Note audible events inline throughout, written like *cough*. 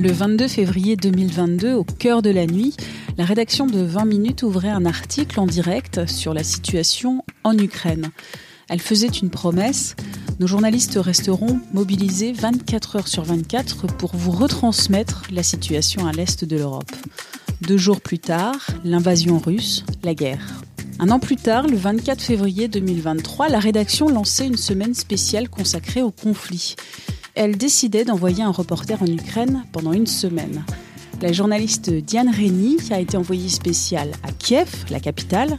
Le 22 février 2022, au cœur de la nuit, la rédaction de 20 minutes ouvrait un article en direct sur la situation en Ukraine. Elle faisait une promesse. Nos journalistes resteront mobilisés 24 heures sur 24 pour vous retransmettre la situation à l'est de l'Europe. Deux jours plus tard, l'invasion russe, la guerre. Un an plus tard, le 24 février 2023, la rédaction lançait une semaine spéciale consacrée au conflit. Elle décidait d'envoyer un reporter en Ukraine pendant une semaine. La journaliste Diane Reni a été envoyée spéciale à Kiev, la capitale,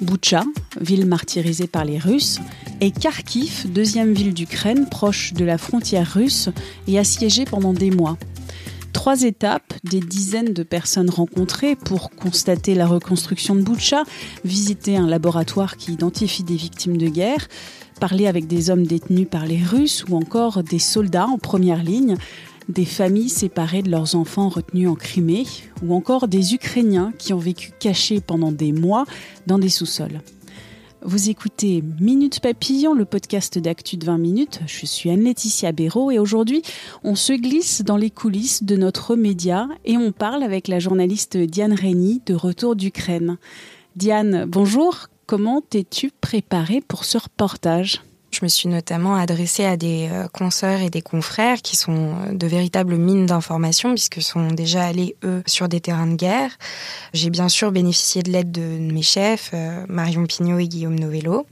Boutcha, ville martyrisée par les Russes, et Kharkiv, deuxième ville d'Ukraine proche de la frontière russe et assiégée pendant des mois. Trois étapes, des dizaines de personnes rencontrées pour constater la reconstruction de Boutcha, visiter un laboratoire qui identifie des victimes de guerre, parler avec des hommes détenus par les Russes ou encore des soldats en première ligne, des familles séparées de leurs enfants retenus en Crimée ou encore des Ukrainiens qui ont vécu cachés pendant des mois dans des sous-sols. Vous écoutez Minute Papillon, le podcast d'actu de 20 minutes. Je suis Anne-Laetitia Béraud et aujourd'hui, on se glisse dans les coulisses de notre média et on parle avec la journaliste Diane Reni de Retour d'Ukraine. Diane, bonjour. Comment t'es-tu préparée pour ce reportage? Je me suis notamment adressée à des euh, consoeurs et des confrères qui sont euh, de véritables mines d'informations puisque sont déjà allés, eux, sur des terrains de guerre. J'ai bien sûr bénéficié de l'aide de mes chefs, euh, Marion Pignot et Guillaume Novello.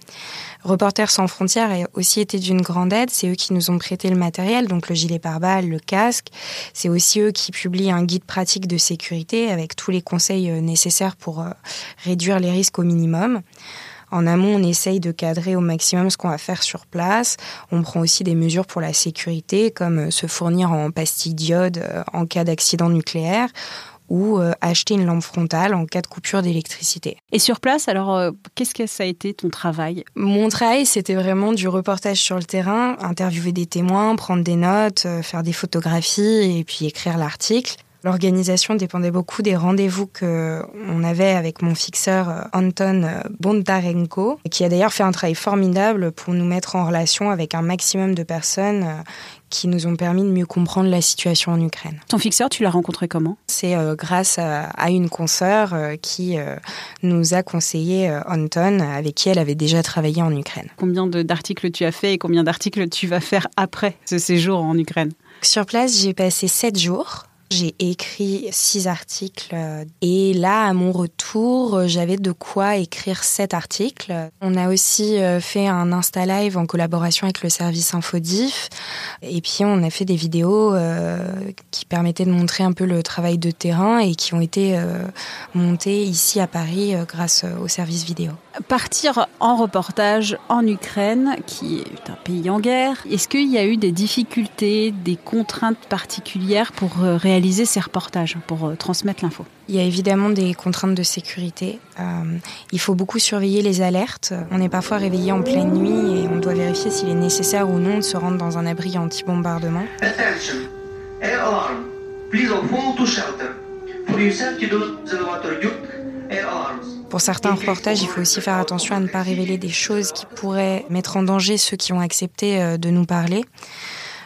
Reporters sans frontières a aussi été d'une grande aide. C'est eux qui nous ont prêté le matériel, donc le gilet pare-balles, le casque. C'est aussi eux qui publient un guide pratique de sécurité avec tous les conseils nécessaires pour réduire les risques au minimum. En amont, on essaye de cadrer au maximum ce qu'on va faire sur place. On prend aussi des mesures pour la sécurité, comme euh, se fournir en pastilles d'iode euh, en cas d'accident nucléaire ou euh, acheter une lampe frontale en cas de coupure d'électricité. Et sur place, alors, qu'est-ce que ça a été ton travail? Mon travail, c'était vraiment du reportage sur le terrain, interviewer des témoins, prendre des notes, faire des photographies et puis écrire l'article. L'organisation dépendait beaucoup des rendez-vous que on avait avec mon fixeur euh, Anton euh, Bondarenko, qui a d'ailleurs fait un travail formidable pour nous mettre en relation avec un maximum de personnes euh, qui nous ont permis de mieux comprendre la situation en Ukraine. Ton fixeur, tu l'as rencontré comment? C'est grâce à, une consoeur qui nous a conseillé Anton, avec qui elle avait déjà travaillé en Ukraine. Combien d'articles tu as fait et combien d'articles tu vas faire après ce séjour en Ukraine? Sur place, j'ai passé sept jours. J'ai écrit six articles et là, à mon retour, j'avais de quoi écrire sept articles. On a aussi euh, fait un Insta Live en collaboration avec le service Infodif et puis on a fait des vidéos euh, qui permettaient de montrer un peu le travail de terrain et qui ont été euh, montées ici à Paris grâce au service vidéo. Partir en reportage en Ukraine, qui est un pays en guerre, est-ce qu'il y a eu des difficultés, des contraintes particulières pour réaliser réaliser ces reportages pour euh, transmettre l'info Il y a évidemment des contraintes de sécurité. Euh, il faut beaucoup surveiller les alertes. On est parfois réveillé en pleine nuit et on doit vérifier s'il est nécessaire ou non de se rendre dans un abri anti-bombardement. Pour certains reportages, il faut aussi faire attention à ne pas révéler des choses qui pourraient mettre en danger ceux qui ont accepté euh, de nous parler.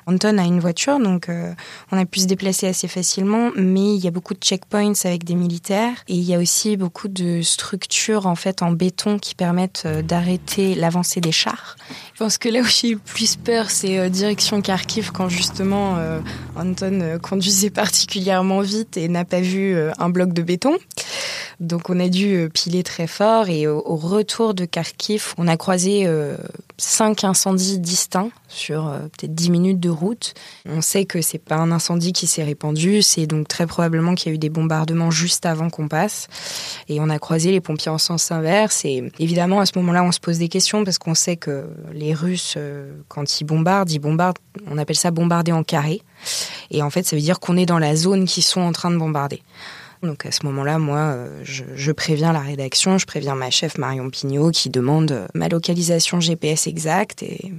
Anton a une voiture, donc euh, on a pu se déplacer assez facilement, mais il y a beaucoup de checkpoints avec des militaires et il y a aussi beaucoup de structures en fait en béton qui permettent euh, d'arrêter l'avancée des chars. Je pense que là où j'ai eu plus peur, c'est euh, direction Kharkiv quand justement Anton conduisait *laughs* particulièrement vite et n'a pas vu un bloc de béton. Donc on a dû piler très fort et au, retour de Kharkiv, on a croisé cinq incendies distincts sur peut-être 10 minutes de route. On sait que c'est pas un incendie qui s'est répandu, c'est donc très probablement qu'il y a eu des bombardements juste avant qu'on passe. Et on a croisé les pompiers en sens inverse. Et évidemment, à ce moment-là, on se pose des questions parce qu'on sait que les Russes, quand ils bombardent, ils bombardent, on appelle ça bombarder en carré. Et en fait, ça veut dire qu'on est dans la zone qu'ils sont en train de bombarder. Donc à ce moment-là, moi, euh, je, préviens la rédaction, je préviens ma chef Marion Pignot qui demande euh, ma localisation GPS exacte et,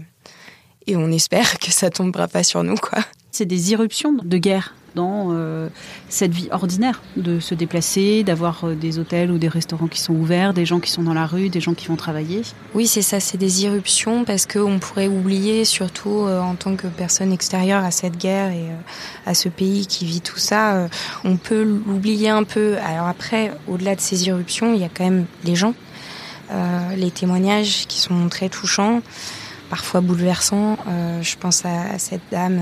et on espère *laughs* que ça tombera pas sur nous, quoi. C'est des irruptions de guerre dans euh, cette vie ordinaire de se déplacer, d'avoir euh, des hôtels ou des restaurants qui sont ouverts, des gens qui sont dans la rue, des gens qui vont travailler. Oui, c'est ça, c'est des irruptions parce qu'on pourrait oublier, surtout euh, en tant que personne extérieure à cette guerre et à ce pays qui vit tout ça, on peut l'oublier un peu. Alors après, au-delà de ces irruptions, il y a quand même les gens, les témoignages qui sont très touchants parfois bouleversants. je pense à, cette dame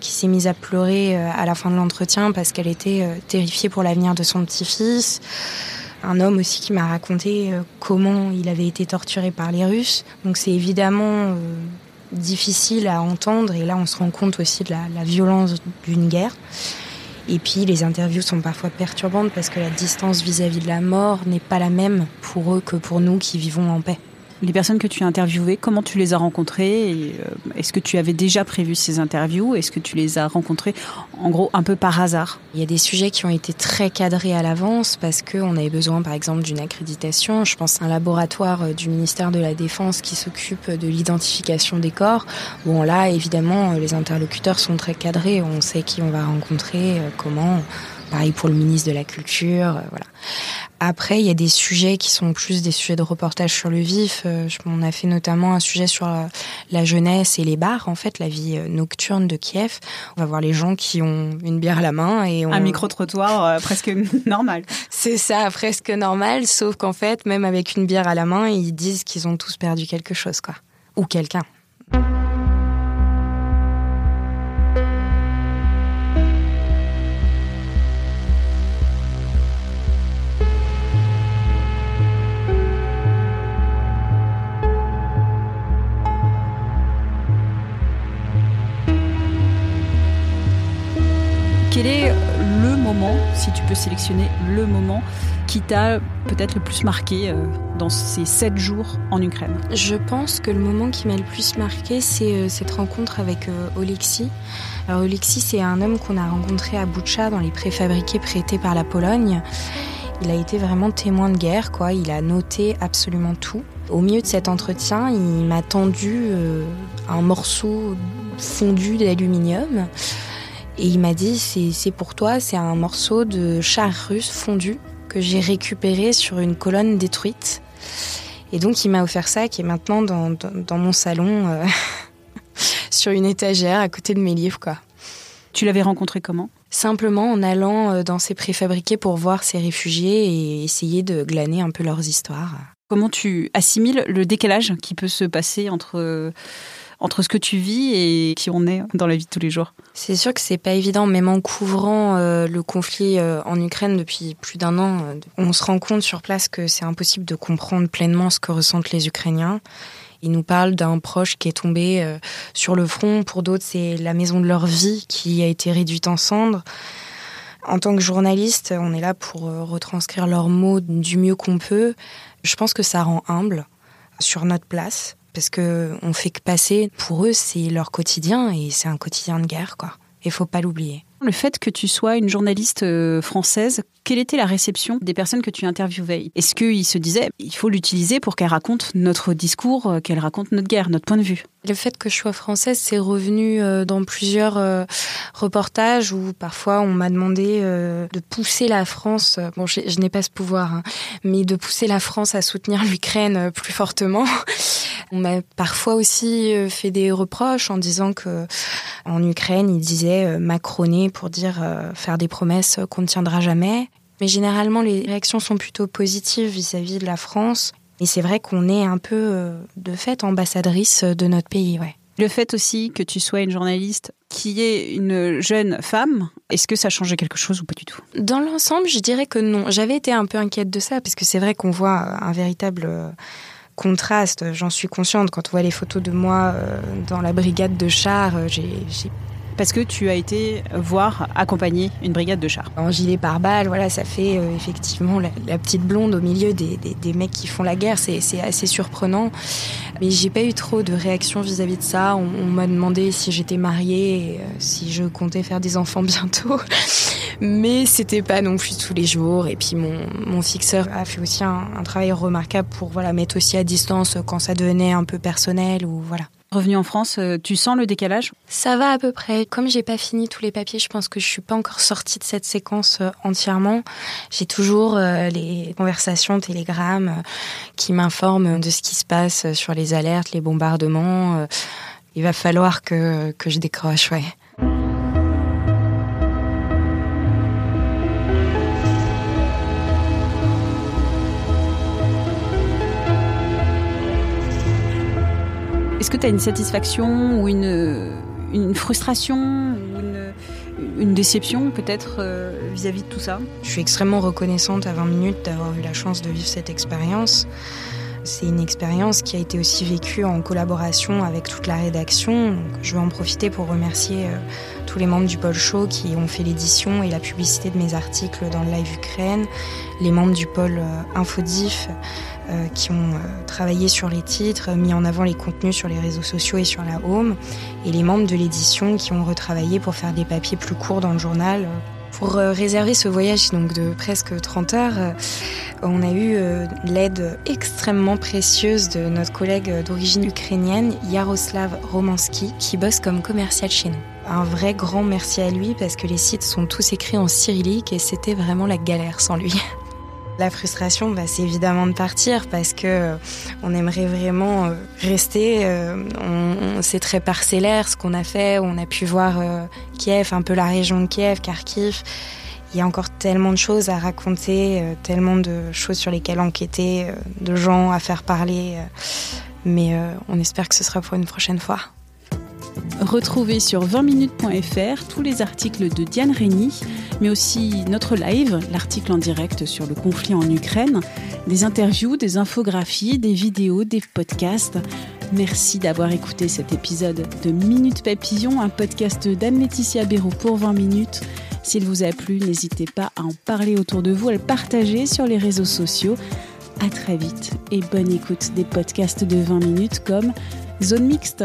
qui s'est mise à pleurer euh, à la fin de l'entretien parce qu'elle était euh, terrifiée pour l'avenir de son petit-fils. Un homme aussi qui m'a raconté euh, comment il avait été torturé par les Russes. Donc c'est évidemment difficile à entendre et là on se rend compte aussi de la, violence d'une guerre. Et puis les interviews sont parfois perturbantes parce que la distance vis à -vis de la mort n'est pas la même pour eux que pour nous qui vivons en paix les personnes que tu as interviewées, comment tu les as rencontrées euh, Est-ce que tu avais déjà prévu ces interviews Est-ce que tu les as rencontrées en gros un peu par hasard? Il y a des sujets qui ont été très cadrés à l'avance parce qu'on avait besoin par exemple d'une accréditation. Je pense à un laboratoire euh, du ministère de la Défense qui s'occupe de l'identification des corps. Bon là évidemment les interlocuteurs sont très cadrés, on sait qui on va rencontrer, euh, comment Pareil pour le ministre de la Culture, euh, voilà. Après, il y a des sujets qui sont plus des sujets de reportage sur le vif. Euh, on a fait notamment un sujet sur euh, la jeunesse et les bars, en fait, la vie nocturne de Kiev. On va voir les gens qui ont une bière à la main et un micro-trottoir presque *laughs* normal. C'est ça, presque normal, sauf qu'en fait, même avec une bière à la main, ils disent qu'ils ont tous perdu quelque chose, quoi. Ou quelqu'un. Quel est le moment, si tu peux sélectionner le moment, qui t'a peut-être le plus marqué euh, dans ces sept jours en Ukraine? Je pense que le moment qui m'a le plus marqué, c'est euh, cette rencontre avec euh, Oleksiy. Alors c'est un homme qu'on a rencontré à Boucha dans les préfabriqués prêtés par la Pologne. Il a été vraiment témoin de guerre, quoi. Il a noté absolument tout. Au milieu de cet entretien, il m'a tendu un morceau fondu d'aluminium et il m'a dit c'est pour toi, c'est un morceau de char russe fondu que j'ai récupéré sur une colonne détruite. Et donc il m'a offert ça qui est maintenant dans, dans, mon salon euh, *laughs* sur une étagère à côté de mes livres quoi. Tu l'avais rencontré comment? Simplement en allant euh, dans ces préfabriqués pour voir ces réfugiés et essayer de glaner un peu leurs histoires. Comment tu assimiles le décalage qui peut se passer entre entre ce que tu vis et qui on est dans la vie de tous les jours C'est sûr que c'est pas évident, même en couvrant euh, le conflit euh, en Ukraine depuis plus d'un an, euh, on se rend compte sur place que c'est impossible de comprendre pleinement ce que ressentent les Ukrainiens. Ils nous parlent d'un proche qui est tombé sur le front, pour d'autres c'est la maison de leur vie qui a été réduite en cendres. En tant que journaliste, on est là pour retranscrire leurs mots du mieux qu'on peut. Je pense que ça rend humble sur notre place parce que on fait que passer. Pour eux, c'est leur quotidien et c'est un quotidien de guerre, quoi. Il faut pas l'oublier. Le fait que tu sois une journaliste euh, française, quelle était la réception des personnes que tu interviewais? Est-ce qu'ils se disaient il faut l'utiliser pour qu'elle raconte notre discours, euh, qu'elle raconte notre guerre, notre point de vue? Le fait que je sois française, c'est revenu euh, dans plusieurs reportages où parfois on m'a demandé de pousser la France, bon je, n'ai pas ce pouvoir, hein, mais de pousser la France à soutenir l'Ukraine plus fortement. *laughs* On m'a parfois aussi fait des reproches en disant que en Ukraine, ils disaient macroner pour dire euh, faire des promesses qu'on ne tiendra jamais. Mais généralement, les réactions sont plutôt positives vis-à-vis de la France. Et c'est vrai qu'on est un peu, euh, de fait, ambassadrice de notre pays, ouais. Le fait aussi que tu sois une journaliste qui est une jeune femme, est-ce que ça changé quelque chose ou pas du tout? Dans l'ensemble, je dirais que non. J'avais été un peu inquiète de ça, parce que c'est vrai qu'on voit un véritable euh, contraste. J'en suis consciente quand on voit les photos de moi euh, dans la brigade de chars. Euh, j'ai parce que tu as été voir accompagner une brigade de chars. En gilet pare-balles, voilà, ça fait euh, effectivement la, petite blonde au milieu des, des, mecs qui font la guerre, c'est assez surprenant. Mais j'ai pas eu trop de réaction vis-à-vis de ça. On, m'a demandé si j'étais mariée, euh, si je comptais faire des enfants *laughs* bientôt. Mais c'était pas non plus tous les jours. Et puis mon, mon fixeur a fait aussi un, un travail remarquable pour voilà mettre aussi à distance quand ça devenait un peu personnel ou voilà. Revenu en France, euh, tu sens le décalage? Ça va à peu près. Comme j'ai pas fini tous les papiers, je pense que je suis pas encore sortie de cette séquence euh, entièrement. J'ai toujours euh, les conversations, télégrammes qui m'informent de ce qui se passe sur les alertes, les bombardements. Il va falloir que, que je décroche, ouais. Est-ce que tu as une satisfaction ou une, une frustration ou une, une déception peut-être euh, vis-à-vis de tout ça? Je suis extrêmement reconnaissante à 20 minutes d'avoir eu la chance de vivre cette expérience. C'est une expérience qui a été aussi vécue en collaboration avec toute la rédaction. je vais en profiter pour remercier euh, tous les membres du pôle show qui ont fait l'édition et la publicité de mes articles dans le live Ukraine, les membres du pôle euh, Infodif, euh, qui ont euh, travaillé sur les titres, mis en avant les contenus sur les réseaux sociaux et sur la home, et les membres de l'édition qui ont retravaillé pour faire des papiers plus courts dans le journal. Pour réserver ce voyage donc de presque 30 heures, on a eu l'aide extrêmement précieuse de notre collègue d'origine ukrainienne, Yaroslav Romansky, qui bosse comme commercial chez nous. Un vrai grand merci à lui parce que les sites sont tous écrits en cyrillique et c'était vraiment la galère sans lui. *laughs* La frustration, bah, c'est évidemment de partir parce que euh, on aimerait vraiment euh, rester. Euh, c'est très parcellaire ce qu'on a fait. On a pu voir Kiev, un peu la région de Kiev, Kharkiv. Il y a encore tellement de choses à raconter, tellement de choses sur lesquelles enquêter, de gens à faire parler. Mais on espère que ce sera pour une prochaine fois. Retrouvez sur 20minutes.fr tous les articles de Diane Rény, mais aussi notre live, l'article en direct sur le conflit en Ukraine, des interviews, des infographies, des vidéos, des podcasts. Merci d'avoir écouté cet épisode de Minute Papillon, un podcast d'Anne-Laetitia Béraud pour 20 minutes. S'il vous a plu, n'hésitez pas à en parler autour de vous, à le partager sur les réseaux sociaux. À très vite et bonne écoute des podcasts de 20 minutes comme Zone Mixte.